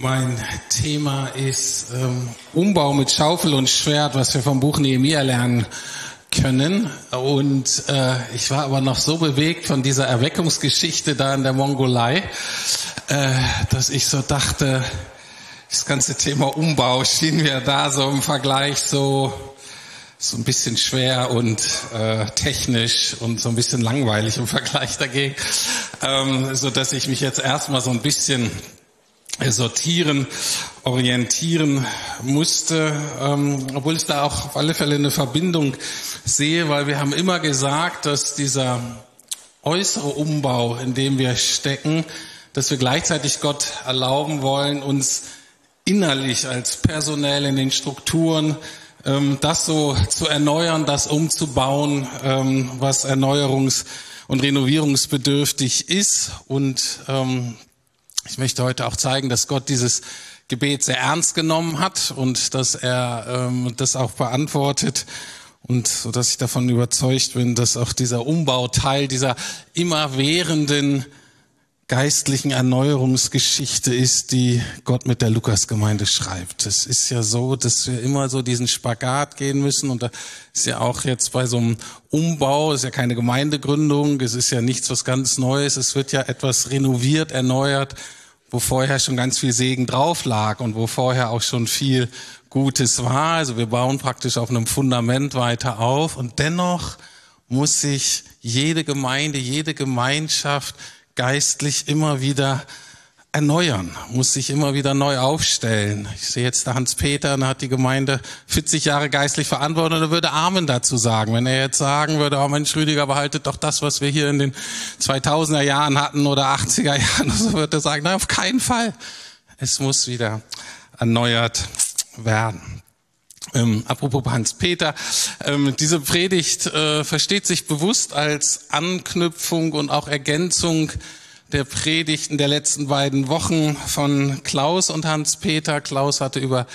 Mein Thema ist ähm, Umbau mit Schaufel und Schwert, was wir vom Buch Nehemiah lernen können. Und äh, ich war aber noch so bewegt von dieser Erweckungsgeschichte da in der Mongolei, äh, dass ich so dachte, das ganze Thema Umbau schien mir da so im Vergleich so so ein bisschen schwer und äh, technisch und so ein bisschen langweilig im Vergleich dagegen, ähm, so dass ich mich jetzt erstmal so ein bisschen sortieren, orientieren musste, ähm, obwohl ich da auch auf alle Fälle eine Verbindung sehe, weil wir haben immer gesagt, dass dieser äußere Umbau, in dem wir stecken, dass wir gleichzeitig Gott erlauben wollen, uns innerlich als personell in den Strukturen das so zu erneuern, das umzubauen, ähm, was erneuerungs- und renovierungsbedürftig ist. Und ähm, ich möchte heute auch zeigen, dass Gott dieses Gebet sehr ernst genommen hat und dass er ähm, das auch beantwortet. Und so dass ich davon überzeugt bin, dass auch dieser Umbau Teil dieser immerwährenden geistlichen Erneuerungsgeschichte ist, die Gott mit der Lukasgemeinde schreibt. Es ist ja so, dass wir immer so diesen Spagat gehen müssen und da ist ja auch jetzt bei so einem Umbau, ist ja keine Gemeindegründung, es ist ja nichts was ganz Neues, es wird ja etwas renoviert, erneuert, wo vorher schon ganz viel Segen drauf lag und wo vorher auch schon viel Gutes war. Also wir bauen praktisch auf einem Fundament weiter auf und dennoch muss sich jede Gemeinde, jede Gemeinschaft geistlich immer wieder erneuern, muss sich immer wieder neu aufstellen. Ich sehe jetzt da Hans-Peter, der hat die Gemeinde 40 Jahre geistlich verantwortet und er würde Amen dazu sagen. Wenn er jetzt sagen würde, oh Mensch, Rüdiger, behaltet doch das, was wir hier in den 2000er Jahren hatten oder 80er Jahren, so würde er sagen, nein, auf keinen Fall. Es muss wieder erneuert werden. Ähm, apropos Hans-Peter, ähm, diese Predigt äh, versteht sich bewusst als Anknüpfung und auch Ergänzung der Predigten der letzten beiden Wochen von Klaus und Hans-Peter. Klaus hatte über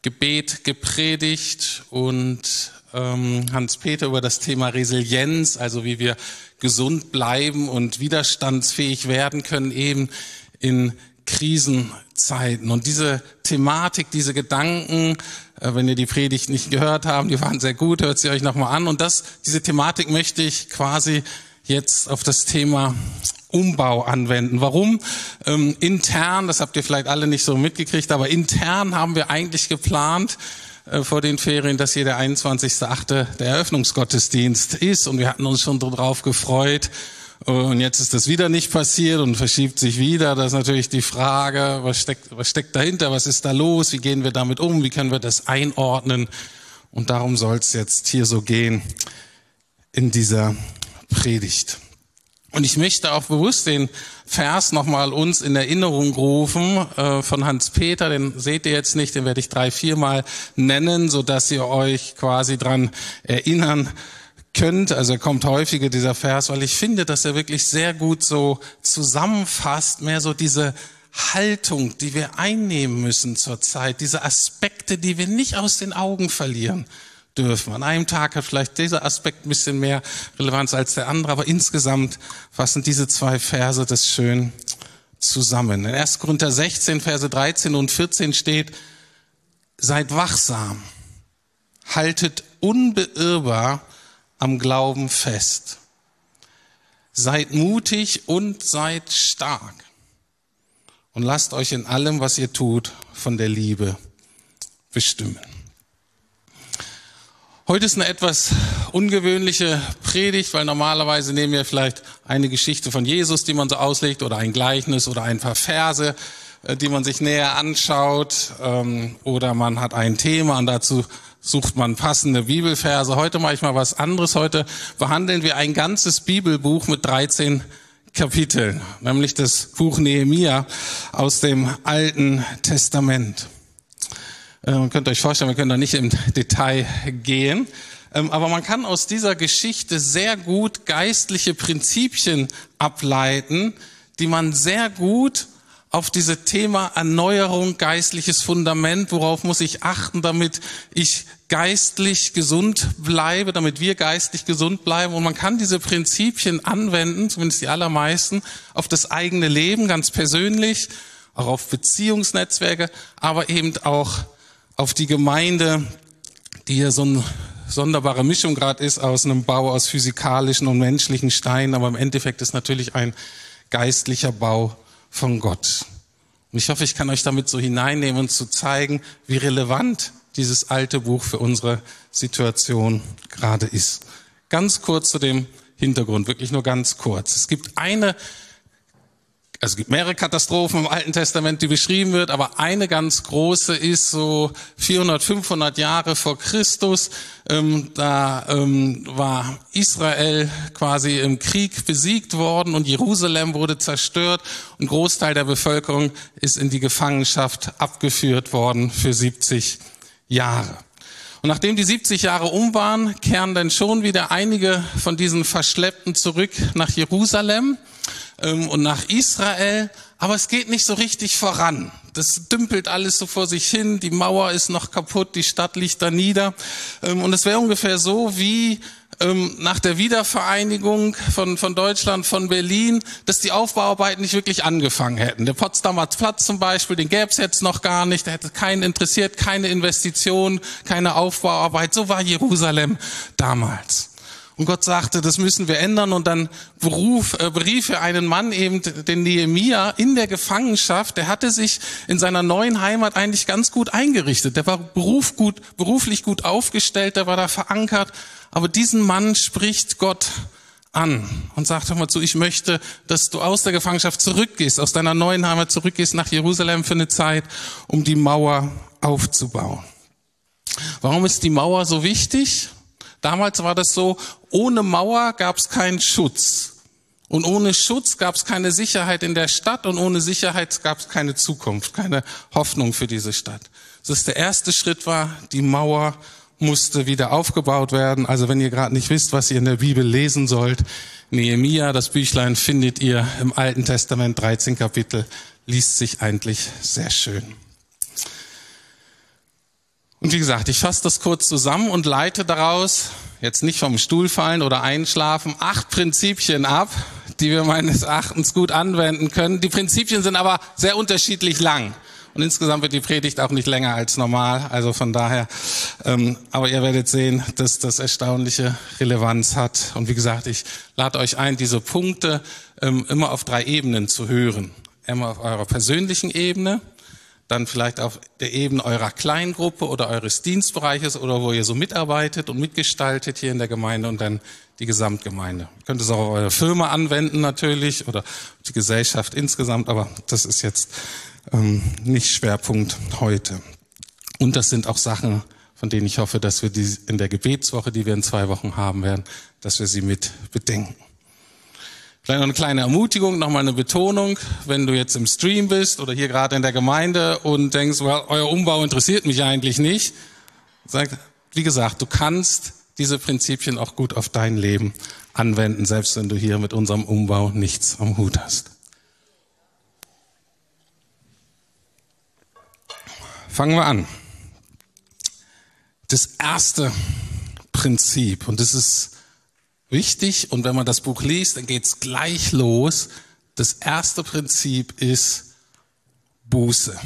Gebet gepredigt und ähm, Hans-Peter über das Thema Resilienz, also wie wir gesund bleiben und widerstandsfähig werden können, eben in Krisenzeiten. Und diese Thematik, diese Gedanken, äh, wenn ihr die Predigt nicht gehört habt, die waren sehr gut, hört sie euch nochmal an. Und das, diese Thematik möchte ich quasi jetzt auf das Thema Umbau anwenden. Warum? Ähm, intern, das habt ihr vielleicht alle nicht so mitgekriegt, aber intern haben wir eigentlich geplant äh, vor den Ferien, dass hier der 21.8. der Eröffnungsgottesdienst ist und wir hatten uns schon darauf gefreut. Und jetzt ist das wieder nicht passiert und verschiebt sich wieder. Das ist natürlich die Frage, was steckt, was steckt dahinter, was ist da los, wie gehen wir damit um, wie können wir das einordnen. Und darum soll es jetzt hier so gehen in dieser Predigt. Und ich möchte auch bewusst den Vers nochmal uns in Erinnerung rufen äh, von Hans Peter, den seht ihr jetzt nicht, den werde ich drei, viermal nennen, so dass ihr euch quasi dran erinnern könnt. Also kommt häufiger dieser Vers, weil ich finde, dass er wirklich sehr gut so zusammenfasst, mehr so diese Haltung, die wir einnehmen müssen zurzeit, diese Aspekte, die wir nicht aus den Augen verlieren dürfen. An einem Tag hat vielleicht dieser Aspekt ein bisschen mehr Relevanz als der andere, aber insgesamt fassen diese zwei Verse das schön zusammen. In 1. Korinther 16, Verse 13 und 14 steht, seid wachsam, haltet unbeirrbar am Glauben fest. Seid mutig und seid stark. Und lasst euch in allem, was ihr tut, von der Liebe bestimmen. Heute ist eine etwas ungewöhnliche Predigt, weil normalerweise nehmen wir vielleicht eine Geschichte von Jesus, die man so auslegt, oder ein Gleichnis oder ein paar Verse, äh, die man sich näher anschaut, ähm, oder man hat ein Thema und dazu sucht man passende Bibelverse. Heute mache ich mal was anderes. Heute behandeln wir ein ganzes Bibelbuch mit 13 Kapiteln, nämlich das Buch Nehemia aus dem Alten Testament. Man äh, könnt euch vorstellen, wir können da nicht im Detail gehen. Ähm, aber man kann aus dieser Geschichte sehr gut geistliche Prinzipien ableiten, die man sehr gut auf diese Thema Erneuerung, geistliches Fundament, worauf muss ich achten, damit ich geistlich gesund bleibe, damit wir geistlich gesund bleiben. Und man kann diese Prinzipien anwenden, zumindest die allermeisten, auf das eigene Leben, ganz persönlich, auch auf Beziehungsnetzwerke, aber eben auch auf die Gemeinde, die ja so eine sonderbare Mischung gerade ist aus einem Bau aus physikalischen und menschlichen Steinen, aber im Endeffekt ist natürlich ein geistlicher Bau von Gott. Und ich hoffe, ich kann euch damit so hineinnehmen und zu zeigen, wie relevant dieses alte Buch für unsere Situation gerade ist. Ganz kurz zu dem Hintergrund, wirklich nur ganz kurz. Es gibt eine es gibt mehrere Katastrophen im Alten Testament, die beschrieben wird, aber eine ganz große ist so 400, 500 Jahre vor Christus. Ähm, da ähm, war Israel quasi im Krieg besiegt worden und Jerusalem wurde zerstört und Großteil der Bevölkerung ist in die Gefangenschaft abgeführt worden für 70 Jahre. Und nachdem die 70 Jahre um waren, kehren dann schon wieder einige von diesen Verschleppten zurück nach Jerusalem ähm, und nach Israel, aber es geht nicht so richtig voran. Das dümpelt alles so vor sich hin, die Mauer ist noch kaputt, die Stadt liegt da nieder. Ähm, und es wäre ungefähr so wie ähm, nach der Wiedervereinigung von, von Deutschland, von Berlin, dass die Aufbauarbeiten nicht wirklich angefangen hätten. Der Potsdamer Platz zum Beispiel, den gäbe es jetzt noch gar nicht, der hätte keinen interessiert, keine Investition, keine Aufbauarbeit. So war Jerusalem damals. Und Gott sagte, das müssen wir ändern. Und dann beruf, äh, berief er einen Mann, eben den Nehemia, in der Gefangenschaft. Der hatte sich in seiner neuen Heimat eigentlich ganz gut eingerichtet. Der war beruf gut, beruflich gut aufgestellt, der war da verankert. Aber diesen Mann spricht Gott an und sagt mal zu, ich möchte, dass du aus der Gefangenschaft zurückgehst, aus deiner neuen Heimat zurückgehst nach Jerusalem für eine Zeit, um die Mauer aufzubauen. Warum ist die Mauer so wichtig? Damals war das so, ohne Mauer gab es keinen Schutz. Und ohne Schutz gab es keine Sicherheit in der Stadt und ohne Sicherheit gab es keine Zukunft, keine Hoffnung für diese Stadt. Das ist der erste Schritt war, die Mauer musste wieder aufgebaut werden. Also wenn ihr gerade nicht wisst, was ihr in der Bibel lesen sollt, Nehemia, das Büchlein findet ihr im Alten Testament, 13 Kapitel, liest sich eigentlich sehr schön. Und wie gesagt, ich fasse das kurz zusammen und leite daraus, jetzt nicht vom Stuhl fallen oder einschlafen, acht Prinzipien ab, die wir meines Erachtens gut anwenden können. Die Prinzipien sind aber sehr unterschiedlich lang. Und insgesamt wird die Predigt auch nicht länger als normal. Also von daher, ähm, aber ihr werdet sehen, dass das erstaunliche Relevanz hat. Und wie gesagt, ich lade euch ein, diese Punkte ähm, immer auf drei Ebenen zu hören. Immer auf eurer persönlichen Ebene, dann vielleicht auf der Ebene eurer Kleingruppe oder eures Dienstbereiches oder wo ihr so mitarbeitet und mitgestaltet hier in der Gemeinde und dann die Gesamtgemeinde. Ihr könnt es auch auf eure Firma anwenden natürlich oder die Gesellschaft insgesamt, aber das ist jetzt ähm, nicht Schwerpunkt heute. Und das sind auch Sachen, von denen ich hoffe, dass wir die in der Gebetswoche, die wir in zwei Wochen haben werden, dass wir sie mit bedenken. Vielleicht noch eine kleine Ermutigung, nochmal eine Betonung. Wenn du jetzt im Stream bist oder hier gerade in der Gemeinde und denkst, well, euer Umbau interessiert mich eigentlich nicht, sag, wie gesagt, du kannst diese Prinzipien auch gut auf dein Leben anwenden, selbst wenn du hier mit unserem Umbau nichts am Hut hast. Fangen wir an. Das erste Prinzip, und das ist wichtig und wenn man das Buch liest, dann geht's gleich los. Das erste Prinzip ist Buße.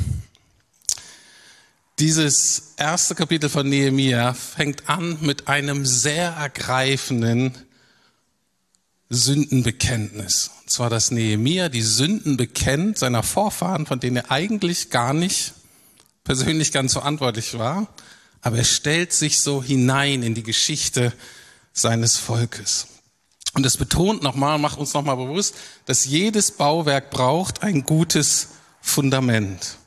Dieses erste Kapitel von Nehemia fängt an mit einem sehr ergreifenden Sündenbekenntnis. Und zwar, dass Nehemia die Sünden bekennt seiner Vorfahren, von denen er eigentlich gar nicht persönlich ganz verantwortlich war, aber er stellt sich so hinein in die Geschichte seines Volkes. Und es betont nochmal, macht uns nochmal bewusst, dass jedes Bauwerk braucht ein gutes Fundament.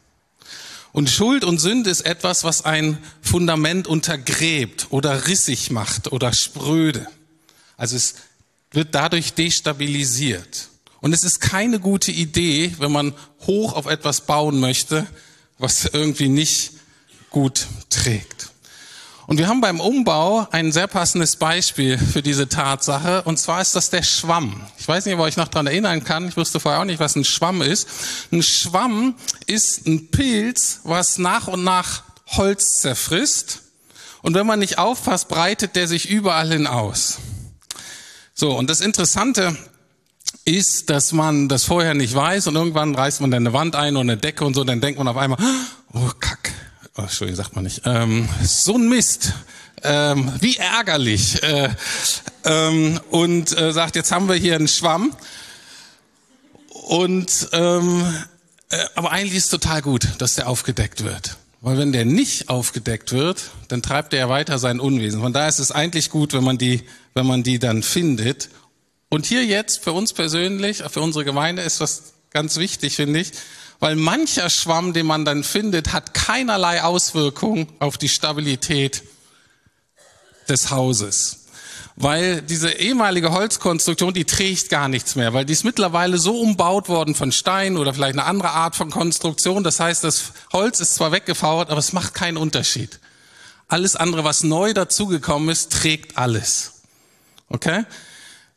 Und Schuld und Sünde ist etwas, was ein Fundament untergräbt oder rissig macht oder spröde. Also es wird dadurch destabilisiert. Und es ist keine gute Idee, wenn man hoch auf etwas bauen möchte, was irgendwie nicht gut trägt. Und wir haben beim Umbau ein sehr passendes Beispiel für diese Tatsache. Und zwar ist das der Schwamm. Ich weiß nicht, ob ihr euch noch daran erinnern kann. Ich wusste vorher auch nicht, was ein Schwamm ist. Ein Schwamm ist ein Pilz, was nach und nach Holz zerfrisst. Und wenn man nicht aufpasst, breitet der sich überall hin aus. So, und das Interessante ist, dass man das vorher nicht weiß und irgendwann reißt man dann eine Wand ein und eine Decke und so, dann denkt man auf einmal, oh Kack, oh, Entschuldigung, sagt man nicht, ähm, so ein Mist, ähm, wie ärgerlich. Äh, ähm, und äh, sagt, jetzt haben wir hier einen Schwamm. Und ähm, äh, aber eigentlich ist total gut, dass der aufgedeckt wird. Weil wenn der nicht aufgedeckt wird, dann treibt er ja weiter sein Unwesen. Von daher ist es eigentlich gut, wenn man die, wenn man die dann findet. Und hier jetzt für uns persönlich, für unsere Gemeinde ist was ganz wichtig, finde ich weil mancher Schwamm, den man dann findet, hat keinerlei Auswirkung auf die Stabilität des Hauses. Weil diese ehemalige Holzkonstruktion, die trägt gar nichts mehr, weil die ist mittlerweile so umbaut worden von Stein oder vielleicht eine andere Art von Konstruktion. Das heißt, das Holz ist zwar weggefauert, aber es macht keinen Unterschied. Alles andere, was neu dazugekommen ist, trägt alles. Okay?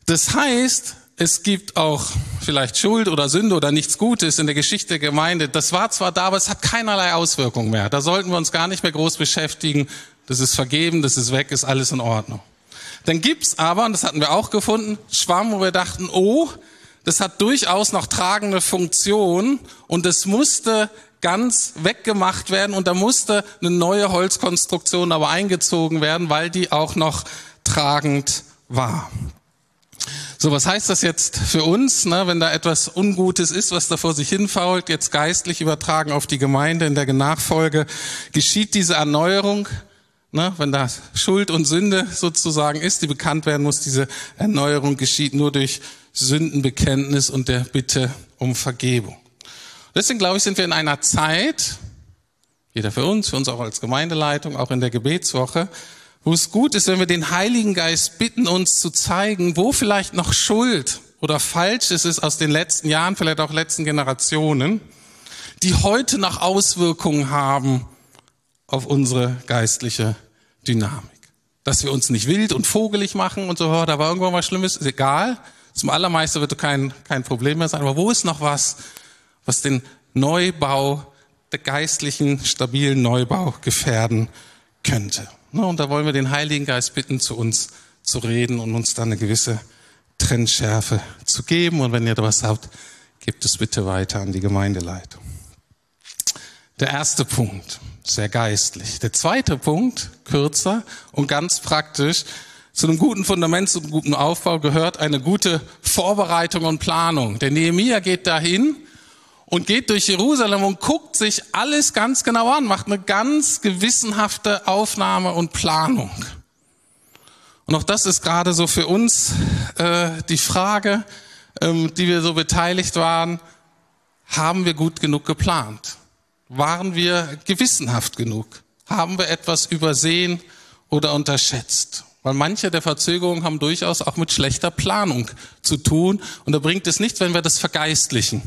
Das heißt, es gibt auch vielleicht Schuld oder Sünde oder nichts Gutes in der Geschichte der Gemeinde. Das war zwar da, aber es hat keinerlei Auswirkung mehr. Da sollten wir uns gar nicht mehr groß beschäftigen. Das ist vergeben, das ist weg, ist alles in Ordnung. Dann gibt's aber, und das hatten wir auch gefunden, Schwamm, wo wir dachten, oh, das hat durchaus noch tragende Funktion und es musste ganz weggemacht werden und da musste eine neue Holzkonstruktion aber eingezogen werden, weil die auch noch tragend war. So, was heißt das jetzt für uns, ne, wenn da etwas Ungutes ist, was da vor sich hinfault, jetzt geistlich übertragen auf die Gemeinde in der Nachfolge, geschieht diese Erneuerung, ne, wenn da Schuld und Sünde sozusagen ist, die bekannt werden muss, diese Erneuerung geschieht nur durch Sündenbekenntnis und der Bitte um Vergebung. Deswegen glaube ich, sind wir in einer Zeit, jeder für uns, für uns auch als Gemeindeleitung, auch in der Gebetswoche, wo es gut ist, wenn wir den Heiligen Geist bitten, uns zu zeigen, wo vielleicht noch Schuld oder Falsches ist aus den letzten Jahren, vielleicht auch letzten Generationen, die heute noch Auswirkungen haben auf unsere geistliche Dynamik. Dass wir uns nicht wild und vogelig machen und so, oh, da war irgendwann was Schlimmes, ist egal. Zum allermeisten wird kein, kein Problem mehr sein. Aber wo ist noch was, was den Neubau, der geistlichen, stabilen Neubau gefährden könnte? Und da wollen wir den Heiligen Geist bitten, zu uns zu reden und uns dann eine gewisse Trennschärfe zu geben. Und wenn ihr da was habt, gebt es bitte weiter an die Gemeindeleitung. Der erste Punkt, sehr geistlich. Der zweite Punkt, kürzer und ganz praktisch. Zu einem guten Fundament, zu einem guten Aufbau gehört eine gute Vorbereitung und Planung. Der Nehemiah geht dahin und geht durch Jerusalem und guckt sich alles ganz genau an, macht eine ganz gewissenhafte Aufnahme und Planung. Und auch das ist gerade so für uns äh, die Frage, ähm, die wir so beteiligt waren, haben wir gut genug geplant? Waren wir gewissenhaft genug? Haben wir etwas übersehen oder unterschätzt? Weil manche der Verzögerungen haben durchaus auch mit schlechter Planung zu tun. Und da bringt es nichts, wenn wir das vergeistlichen.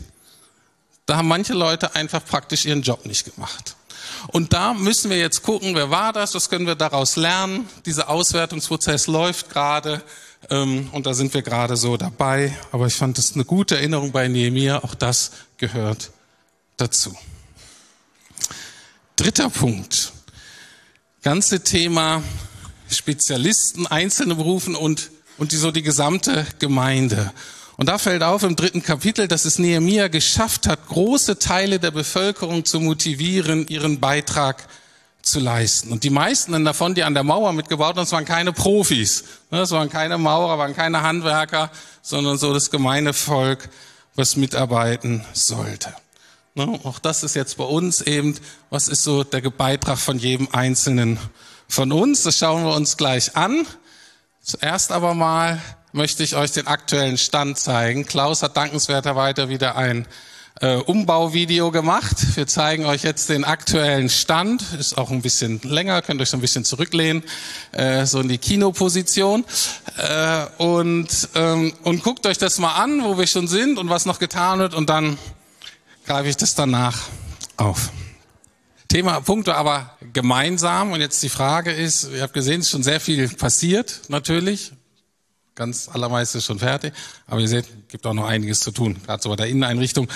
Da haben manche Leute einfach praktisch ihren Job nicht gemacht. Und da müssen wir jetzt gucken, wer war das, was können wir daraus lernen. Dieser Auswertungsprozess läuft gerade ähm, und da sind wir gerade so dabei. Aber ich fand das eine gute Erinnerung bei Nehemiah, auch das gehört dazu. Dritter Punkt. Ganze Thema Spezialisten, einzelne Berufen und, und die, so die gesamte Gemeinde. Und da fällt auf im dritten Kapitel, dass es Nehemia geschafft hat, große Teile der Bevölkerung zu motivieren, ihren Beitrag zu leisten. Und die meisten davon, die an der Mauer mitgebaut haben, das waren keine Profis. Das waren keine Maurer, waren keine Handwerker, sondern so das gemeine Volk, was mitarbeiten sollte. Auch das ist jetzt bei uns eben, was ist so der Beitrag von jedem Einzelnen von uns? Das schauen wir uns gleich an. Zuerst aber mal, möchte ich euch den aktuellen Stand zeigen. Klaus hat dankenswerterweise wieder ein äh, Umbauvideo gemacht. Wir zeigen euch jetzt den aktuellen Stand. Ist auch ein bisschen länger, könnt euch so ein bisschen zurücklehnen, äh, so in die Kinoposition. Äh, und, ähm, und guckt euch das mal an, wo wir schon sind und was noch getan wird. Und dann greife ich das danach auf. Thema, Punkte aber gemeinsam. Und jetzt die Frage ist, ihr habt gesehen, es ist schon sehr viel passiert, natürlich. Ganz allermeiste ist schon fertig. Aber ihr seht, gibt auch noch einiges zu tun, gerade so bei der Inneneinrichtung.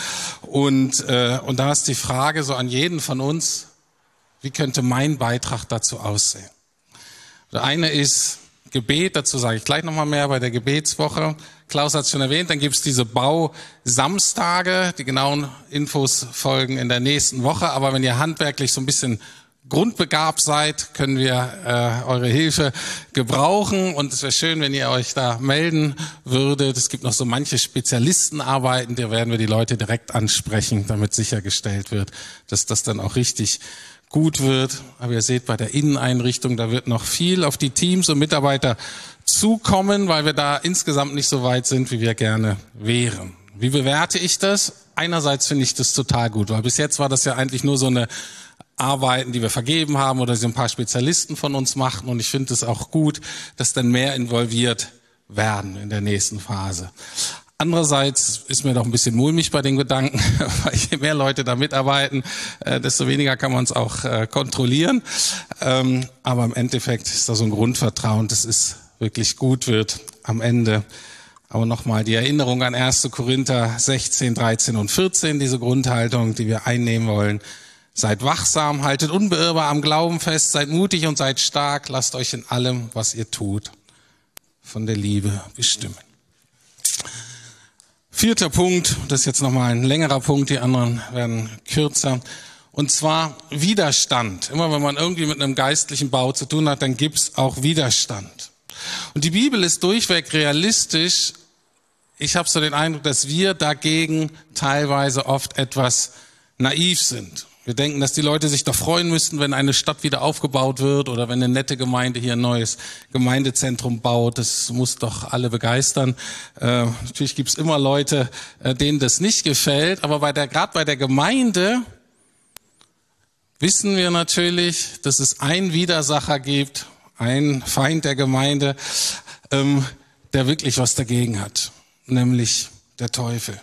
Und, äh, und da ist die Frage so an jeden von uns, wie könnte mein Beitrag dazu aussehen? Der eine ist Gebet, dazu sage ich gleich nochmal mehr bei der Gebetswoche. Klaus hat es schon erwähnt, dann gibt es diese Bausamstage. Die genauen Infos folgen in der nächsten Woche. Aber wenn ihr handwerklich so ein bisschen grundbegabt seid, können wir äh, eure Hilfe gebrauchen. Und es wäre schön, wenn ihr euch da melden würdet. Es gibt noch so manche Spezialistenarbeiten, da werden wir die Leute direkt ansprechen, damit sichergestellt wird, dass das dann auch richtig gut wird. Aber ihr seht bei der Inneneinrichtung, da wird noch viel auf die Teams und Mitarbeiter zukommen, weil wir da insgesamt nicht so weit sind, wie wir gerne wären. Wie bewerte ich das? Einerseits finde ich das total gut, weil bis jetzt war das ja eigentlich nur so eine Arbeiten, die wir vergeben haben oder sie ein paar Spezialisten von uns machten. Und ich finde es auch gut, dass dann mehr involviert werden in der nächsten Phase. Andererseits ist mir doch ein bisschen mulmig bei den Gedanken, weil je mehr Leute da mitarbeiten, äh, desto weniger kann man es auch äh, kontrollieren. Ähm, aber im Endeffekt ist da so ein Grundvertrauen, dass es wirklich gut wird am Ende. Aber nochmal die Erinnerung an 1. Korinther 16, 13 und 14, diese Grundhaltung, die wir einnehmen wollen. Seid wachsam, haltet unbeirrbar am Glauben fest, seid mutig und seid stark, lasst euch in allem, was ihr tut, von der Liebe bestimmen. Vierter Punkt, das ist jetzt nochmal ein längerer Punkt, die anderen werden kürzer. Und zwar Widerstand. Immer wenn man irgendwie mit einem geistlichen Bau zu tun hat, dann gibt's auch Widerstand. Und die Bibel ist durchweg realistisch. Ich habe so den Eindruck, dass wir dagegen teilweise oft etwas naiv sind. Wir denken, dass die Leute sich doch freuen müssten, wenn eine Stadt wieder aufgebaut wird oder wenn eine nette Gemeinde hier ein neues Gemeindezentrum baut. Das muss doch alle begeistern. Äh, natürlich gibt's immer Leute, äh, denen das nicht gefällt, aber bei der, gerade bei der Gemeinde wissen wir natürlich, dass es einen Widersacher gibt, einen Feind der Gemeinde, ähm, der wirklich was dagegen hat, nämlich der Teufel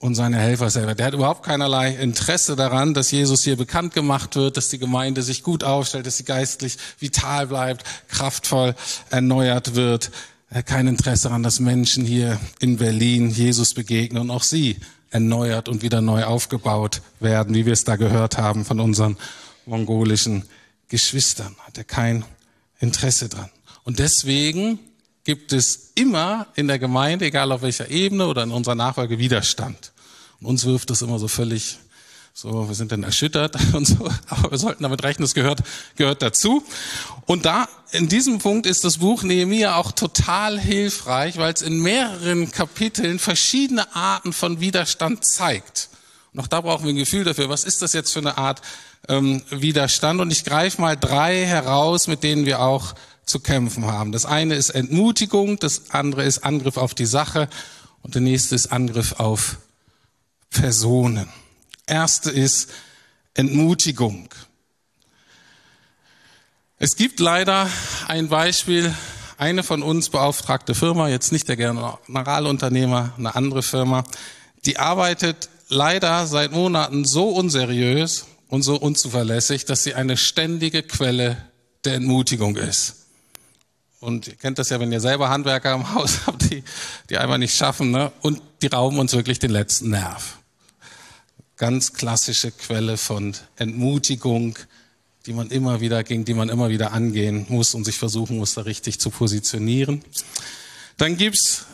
und seine Helfer selber. Der hat überhaupt keinerlei Interesse daran, dass Jesus hier bekannt gemacht wird, dass die Gemeinde sich gut aufstellt, dass sie geistlich vital bleibt, kraftvoll erneuert wird. Er hat kein Interesse daran, dass Menschen hier in Berlin Jesus begegnen und auch sie erneuert und wieder neu aufgebaut werden, wie wir es da gehört haben von unseren mongolischen Geschwistern. Hat er kein Interesse dran. Und deswegen gibt es immer in der Gemeinde, egal auf welcher Ebene oder in unserer Nachfolge, Widerstand. Uns wirft das immer so völlig so, wir sind dann erschüttert und so, aber wir sollten damit rechnen, es gehört, gehört dazu. Und da, in diesem Punkt ist das Buch Nehemiah auch total hilfreich, weil es in mehreren Kapiteln verschiedene Arten von Widerstand zeigt. Und auch da brauchen wir ein Gefühl dafür, was ist das jetzt für eine Art ähm, Widerstand? Und ich greife mal drei heraus, mit denen wir auch zu kämpfen haben. Das eine ist Entmutigung, das andere ist Angriff auf die Sache und der nächste ist Angriff auf Personen. Erste ist Entmutigung. Es gibt leider ein Beispiel, eine von uns beauftragte Firma, jetzt nicht der Generalunternehmer, eine andere Firma, die arbeitet leider seit Monaten so unseriös und so unzuverlässig, dass sie eine ständige Quelle der Entmutigung ist. Und ihr kennt das ja, wenn ihr selber Handwerker im Haus habt, die, die einfach nicht schaffen, ne? und die rauben uns wirklich den letzten Nerv. Ganz klassische Quelle von Entmutigung, die man immer wieder, gegen die man immer wieder angehen muss und sich versuchen muss, da richtig zu positionieren. Dann gibt's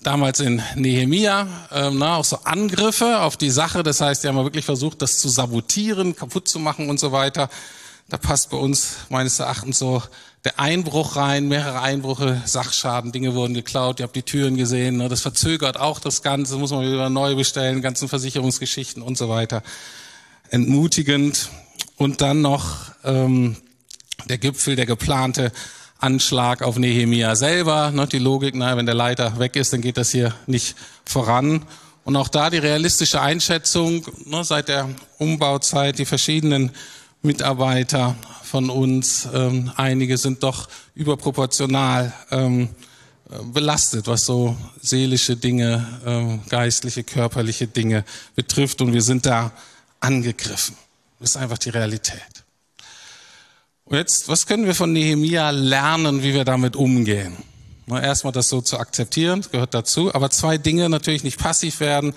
damals in Nehemia ähm, na, auch so Angriffe auf die Sache. Das heißt, die haben wirklich versucht, das zu sabotieren, kaputt zu machen und so weiter. Da passt bei uns meines Erachtens so der Einbruch rein, mehrere Einbrüche, Sachschaden, Dinge wurden geklaut, ihr habt die Türen gesehen, ne? das verzögert auch das Ganze, muss man wieder neu bestellen, ganzen Versicherungsgeschichten und so weiter. Entmutigend. Und dann noch ähm, der Gipfel, der geplante Anschlag auf Nehemia selber. Ne? Die Logik, na, wenn der Leiter weg ist, dann geht das hier nicht voran. Und auch da die realistische Einschätzung, ne, seit der Umbauzeit, die verschiedenen Mitarbeiter von uns, ähm, einige sind doch überproportional ähm, belastet, was so seelische Dinge, ähm, geistliche, körperliche Dinge betrifft. Und wir sind da angegriffen. Das ist einfach die Realität. Und jetzt, was können wir von Nehemia lernen, wie wir damit umgehen? Erstmal das so zu akzeptieren, gehört dazu. Aber zwei Dinge natürlich nicht passiv werden.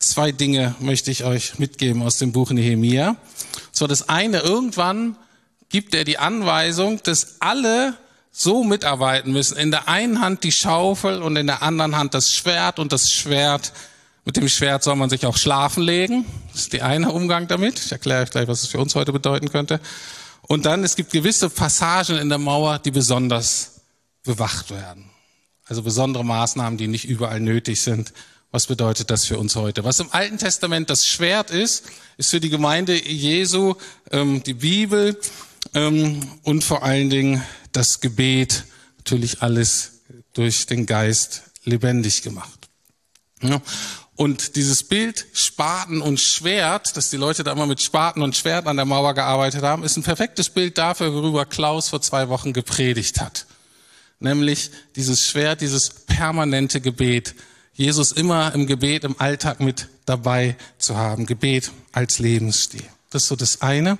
Zwei Dinge möchte ich euch mitgeben aus dem Buch Nehemia. So das eine, irgendwann gibt er die Anweisung, dass alle so mitarbeiten müssen. In der einen Hand die Schaufel und in der anderen Hand das Schwert und das Schwert. Mit dem Schwert soll man sich auch schlafen legen. Das ist der eine Umgang damit. Ich erkläre euch gleich, was es für uns heute bedeuten könnte. Und dann, es gibt gewisse Passagen in der Mauer, die besonders bewacht werden. Also besondere Maßnahmen, die nicht überall nötig sind. Was bedeutet das für uns heute? Was im Alten Testament das Schwert ist, ist für die Gemeinde Jesu ähm, die Bibel ähm, und vor allen Dingen das Gebet. Natürlich alles durch den Geist lebendig gemacht. Ja. Und dieses Bild Spaten und Schwert, dass die Leute da immer mit Spaten und Schwert an der Mauer gearbeitet haben, ist ein perfektes Bild dafür, worüber Klaus vor zwei Wochen gepredigt hat nämlich dieses Schwert, dieses permanente Gebet. Jesus immer im Gebet, im Alltag mit dabei zu haben. Gebet als Lebensstil. Das ist so das eine.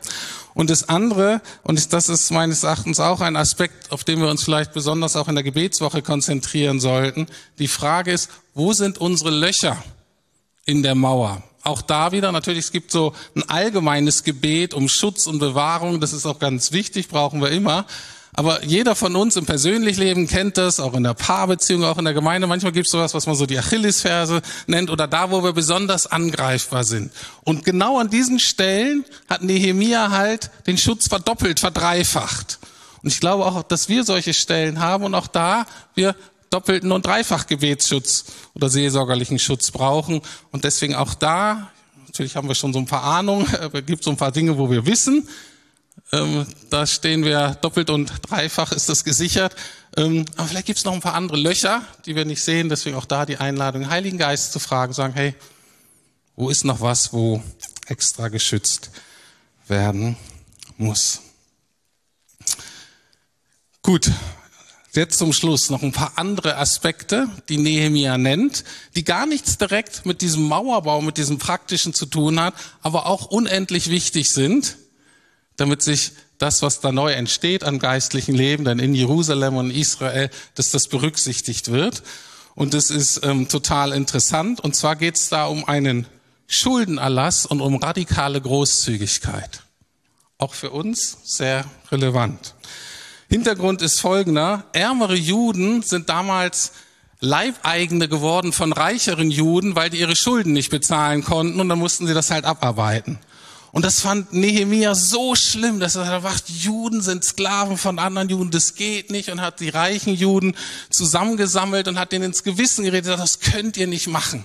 Und das andere, und das ist meines Erachtens auch ein Aspekt, auf den wir uns vielleicht besonders auch in der Gebetswoche konzentrieren sollten. Die Frage ist, wo sind unsere Löcher in der Mauer? Auch da wieder, natürlich, es gibt so ein allgemeines Gebet um Schutz und Bewahrung. Das ist auch ganz wichtig, brauchen wir immer. Aber jeder von uns im persönlichen Leben kennt das, auch in der Paarbeziehung, auch in der Gemeinde. Manchmal gibt es sowas, was man so die Achillesferse nennt oder da, wo wir besonders angreifbar sind. Und genau an diesen Stellen hat Nehemia halt den Schutz verdoppelt, verdreifacht. Und ich glaube auch, dass wir solche Stellen haben und auch da wir doppelten und dreifach Gebetsschutz oder seelsorgerlichen Schutz brauchen. Und deswegen auch da, natürlich haben wir schon so ein paar Ahnungen, es gibt so ein paar Dinge, wo wir wissen, ähm, da stehen wir doppelt und dreifach ist das gesichert. Ähm, aber vielleicht gibt es noch ein paar andere Löcher, die wir nicht sehen. Deswegen auch da die Einladung, Heiligen Geist zu fragen, sagen, hey, wo ist noch was, wo extra geschützt werden muss? Gut, jetzt zum Schluss noch ein paar andere Aspekte, die Nehemia nennt, die gar nichts direkt mit diesem Mauerbau, mit diesem praktischen zu tun hat, aber auch unendlich wichtig sind damit sich das, was da neu entsteht an geistlichen Leben, dann in Jerusalem und Israel, dass das berücksichtigt wird. Und das ist ähm, total interessant. Und zwar geht es da um einen Schuldenerlass und um radikale Großzügigkeit. Auch für uns sehr relevant. Hintergrund ist folgender. Ärmere Juden sind damals Leibeigene geworden von reicheren Juden, weil die ihre Schulden nicht bezahlen konnten und dann mussten sie das halt abarbeiten. Und das fand Nehemia so schlimm, dass er sagt, Juden sind Sklaven von anderen Juden, das geht nicht und hat die reichen Juden zusammengesammelt und hat denen ins Gewissen geredet, das könnt ihr nicht machen.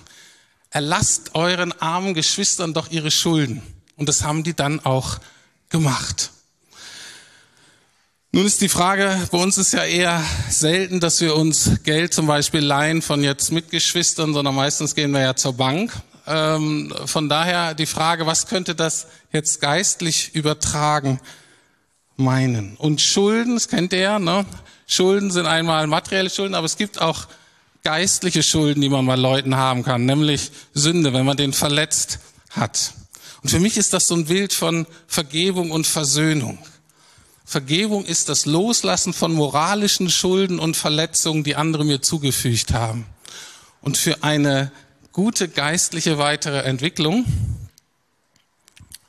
Erlasst euren armen Geschwistern doch ihre Schulden. Und das haben die dann auch gemacht. Nun ist die Frage, bei uns ist ja eher selten, dass wir uns Geld zum Beispiel leihen von jetzt Mitgeschwistern, sondern meistens gehen wir ja zur Bank. Ähm, von daher die Frage, was könnte das jetzt geistlich übertragen meinen? Und Schulden, das kennt ihr, ne? Schulden sind einmal materielle Schulden, aber es gibt auch geistliche Schulden, die man bei Leuten haben kann, nämlich Sünde, wenn man den verletzt hat. Und für mich ist das so ein Bild von Vergebung und Versöhnung. Vergebung ist das Loslassen von moralischen Schulden und Verletzungen, die andere mir zugefügt haben. Und für eine gute geistliche weitere Entwicklung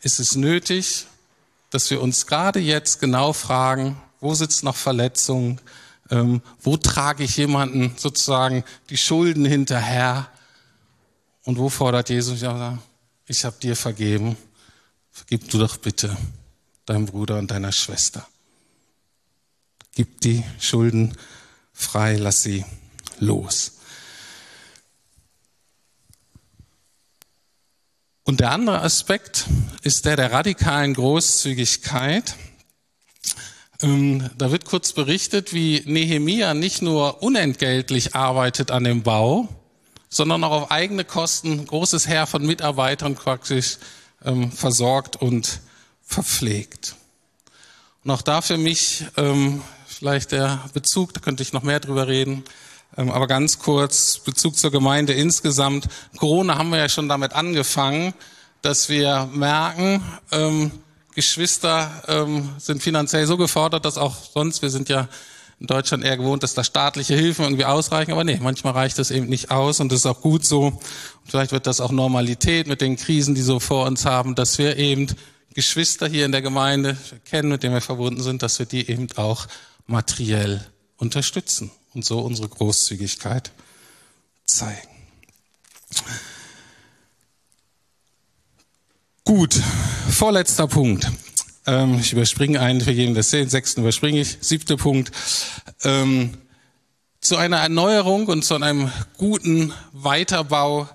ist es nötig, dass wir uns gerade jetzt genau fragen, wo sitzt noch Verletzung, ähm, wo trage ich jemanden sozusagen die Schulden hinterher und wo fordert Jesus, ich habe dir vergeben, vergib du doch bitte deinem Bruder und deiner Schwester. Gib die Schulden frei, lass sie los. Und der andere Aspekt ist der der radikalen Großzügigkeit. Ähm, da wird kurz berichtet, wie Nehemia nicht nur unentgeltlich arbeitet an dem Bau, sondern auch auf eigene Kosten großes Heer von Mitarbeitern praktisch ähm, versorgt und verpflegt. Und auch da für mich ähm, vielleicht der Bezug, da könnte ich noch mehr drüber reden, aber ganz kurz, Bezug zur Gemeinde insgesamt. Corona haben wir ja schon damit angefangen, dass wir merken, ähm, Geschwister ähm, sind finanziell so gefordert, dass auch sonst, wir sind ja in Deutschland eher gewohnt, dass da staatliche Hilfen irgendwie ausreichen, aber nee, manchmal reicht das eben nicht aus und das ist auch gut so. Und vielleicht wird das auch Normalität mit den Krisen, die so vor uns haben, dass wir eben Geschwister hier in der Gemeinde kennen, mit denen wir verbunden sind, dass wir die eben auch materiell unterstützen und so unsere Großzügigkeit zeigen. Gut, vorletzter Punkt. Ähm, ich überspringe einen für jeden, das den sechsten überspringe ich. Siebter Punkt. Ähm, zu einer Erneuerung und zu einem guten Weiterbau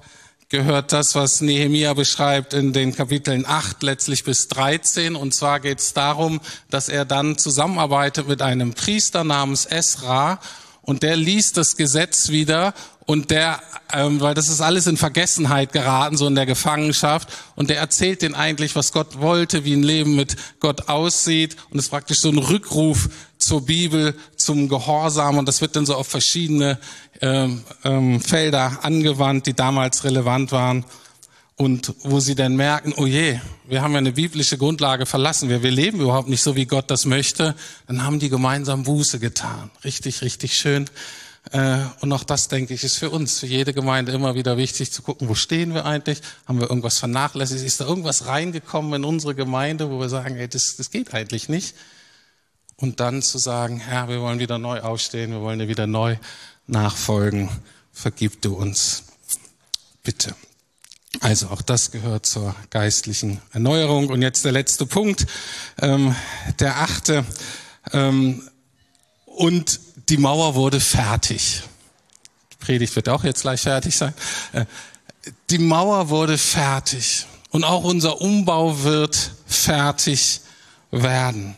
gehört das, was Nehemia beschreibt in den Kapiteln 8 letztlich bis 13. Und zwar geht es darum, dass er dann zusammenarbeitet mit einem Priester namens Esra und der liest das Gesetz wieder und der, ähm, weil das ist alles in Vergessenheit geraten, so in der Gefangenschaft, und der erzählt den eigentlich, was Gott wollte, wie ein Leben mit Gott aussieht, und es ist praktisch so ein Rückruf zur Bibel, zum Gehorsam, und das wird dann so auf verschiedene ähm, ähm, Felder angewandt, die damals relevant waren und wo sie dann merken, oh je, wir haben ja eine biblische Grundlage verlassen, wir, wir leben überhaupt nicht so, wie Gott das möchte, dann haben die gemeinsam Buße getan. Richtig, richtig schön. Äh, und auch das, denke ich, ist für uns, für jede Gemeinde immer wieder wichtig zu gucken, wo stehen wir eigentlich? Haben wir irgendwas vernachlässigt? Ist da irgendwas reingekommen in unsere Gemeinde, wo wir sagen, ey, das, das geht eigentlich nicht? Und dann zu sagen, Herr, wir wollen wieder neu aufstehen, wir wollen dir wieder neu nachfolgen. Vergib du uns. Bitte. Also auch das gehört zur geistlichen Erneuerung. Und jetzt der letzte Punkt, ähm, der achte. Ähm, und die Mauer wurde fertig. Die Predigt wird auch jetzt gleich fertig sein. Äh, die Mauer wurde fertig. Und auch unser Umbau wird fertig werden.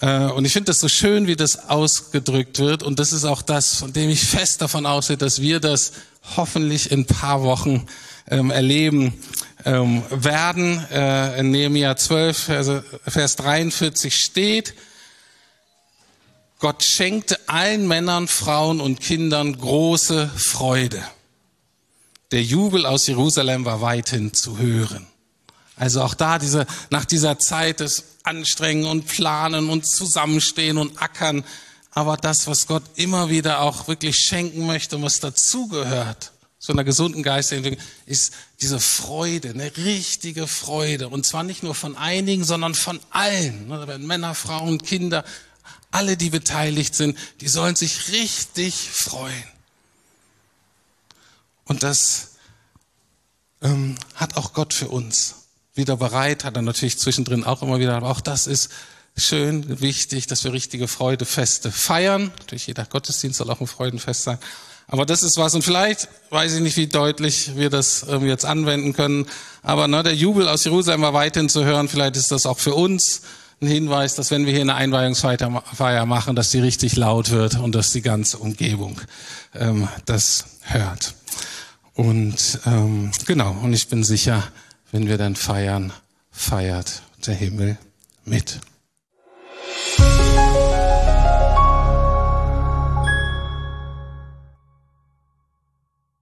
Äh, und ich finde das so schön, wie das ausgedrückt wird. Und das ist auch das, von dem ich fest davon ausgehe, dass wir das hoffentlich in paar Wochen ähm, erleben ähm, werden. Äh, in Nehemiah 12, also Vers 43 steht, Gott schenkte allen Männern, Frauen und Kindern große Freude. Der Jubel aus Jerusalem war weithin zu hören. Also auch da diese, nach dieser Zeit des Anstrengen und Planen und Zusammenstehen und Ackern, aber das, was Gott immer wieder auch wirklich schenken möchte und was dazugehört, zu einer gesunden Geistentwicklung, ist diese Freude, eine richtige Freude. Und zwar nicht nur von einigen, sondern von allen. Ne, Männer, Frauen, Kinder, alle, die beteiligt sind, die sollen sich richtig freuen. Und das ähm, hat auch Gott für uns wieder bereit, hat er natürlich zwischendrin auch immer wieder, aber auch das ist schön, wichtig, dass wir richtige Freudefeste feiern. Natürlich jeder Gottesdienst soll auch ein Freudenfest sein. Aber das ist was, und vielleicht weiß ich nicht, wie deutlich wir das ähm, jetzt anwenden können, aber ne, der Jubel aus Jerusalem war weiterhin zu hören, vielleicht ist das auch für uns ein Hinweis, dass wenn wir hier eine Einweihungsfeier machen, dass die richtig laut wird und dass die ganze Umgebung ähm, das hört. Und ähm, genau, und ich bin sicher, wenn wir dann feiern, feiert der Himmel mit.